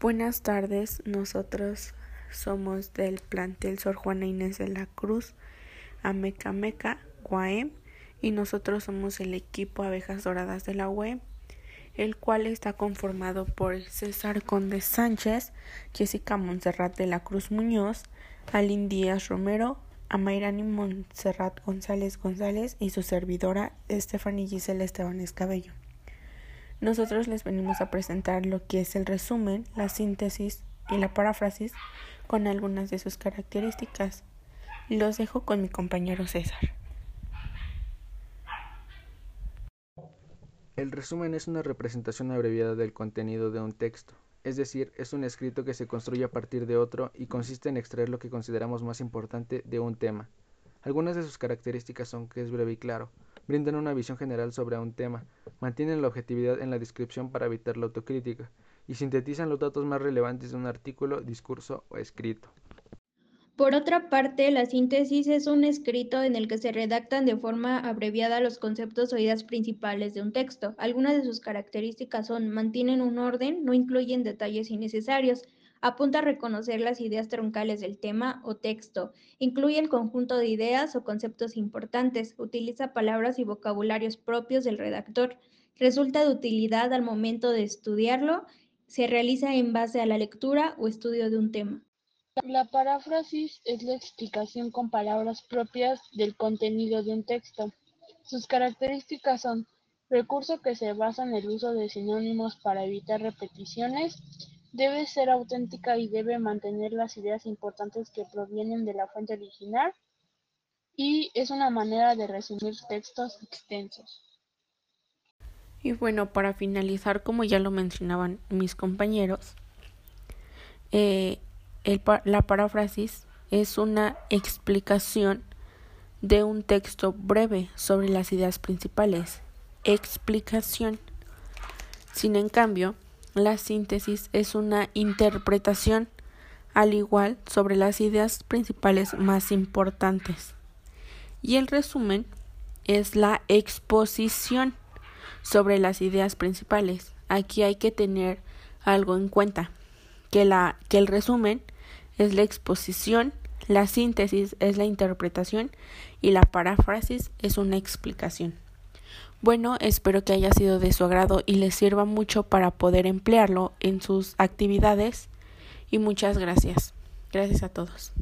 Buenas tardes, nosotros somos del plantel Sor Juana Inés de la Cruz, Ameca Meca, Guaem, y nosotros somos el equipo Abejas Doradas de la UEM, el cual está conformado por César Conde Sánchez, Jessica Montserrat de la Cruz Muñoz, Alin Díaz Romero, Amairani Montserrat González González y su servidora Stephanie Gisela Esteban Escabello. Nosotros les venimos a presentar lo que es el resumen, la síntesis y la paráfrasis con algunas de sus características. Los dejo con mi compañero César. El resumen es una representación abreviada del contenido de un texto, es decir, es un escrito que se construye a partir de otro y consiste en extraer lo que consideramos más importante de un tema. Algunas de sus características son que es breve y claro, brindan una visión general sobre un tema, mantienen la objetividad en la descripción para evitar la autocrítica, y sintetizan los datos más relevantes de un artículo, discurso o escrito. Por otra parte, la síntesis es un escrito en el que se redactan de forma abreviada los conceptos o ideas principales de un texto. Algunas de sus características son mantienen un orden, no incluyen detalles innecesarios, Apunta a reconocer las ideas troncales del tema o texto. Incluye el conjunto de ideas o conceptos importantes. Utiliza palabras y vocabularios propios del redactor. Resulta de utilidad al momento de estudiarlo. Se realiza en base a la lectura o estudio de un tema. La paráfrasis es la explicación con palabras propias del contenido de un texto. Sus características son recurso que se basa en el uso de sinónimos para evitar repeticiones, Debe ser auténtica y debe mantener las ideas importantes que provienen de la fuente original y es una manera de resumir textos extensos. Y bueno, para finalizar, como ya lo mencionaban mis compañeros, eh, la paráfrasis es una explicación de un texto breve sobre las ideas principales. Explicación. Sin en cambio, la síntesis es una interpretación, al igual, sobre las ideas principales más importantes. Y el resumen es la exposición sobre las ideas principales. Aquí hay que tener algo en cuenta, que, la, que el resumen es la exposición, la síntesis es la interpretación y la paráfrasis es una explicación. Bueno, espero que haya sido de su agrado y les sirva mucho para poder emplearlo en sus actividades y muchas gracias. Gracias a todos.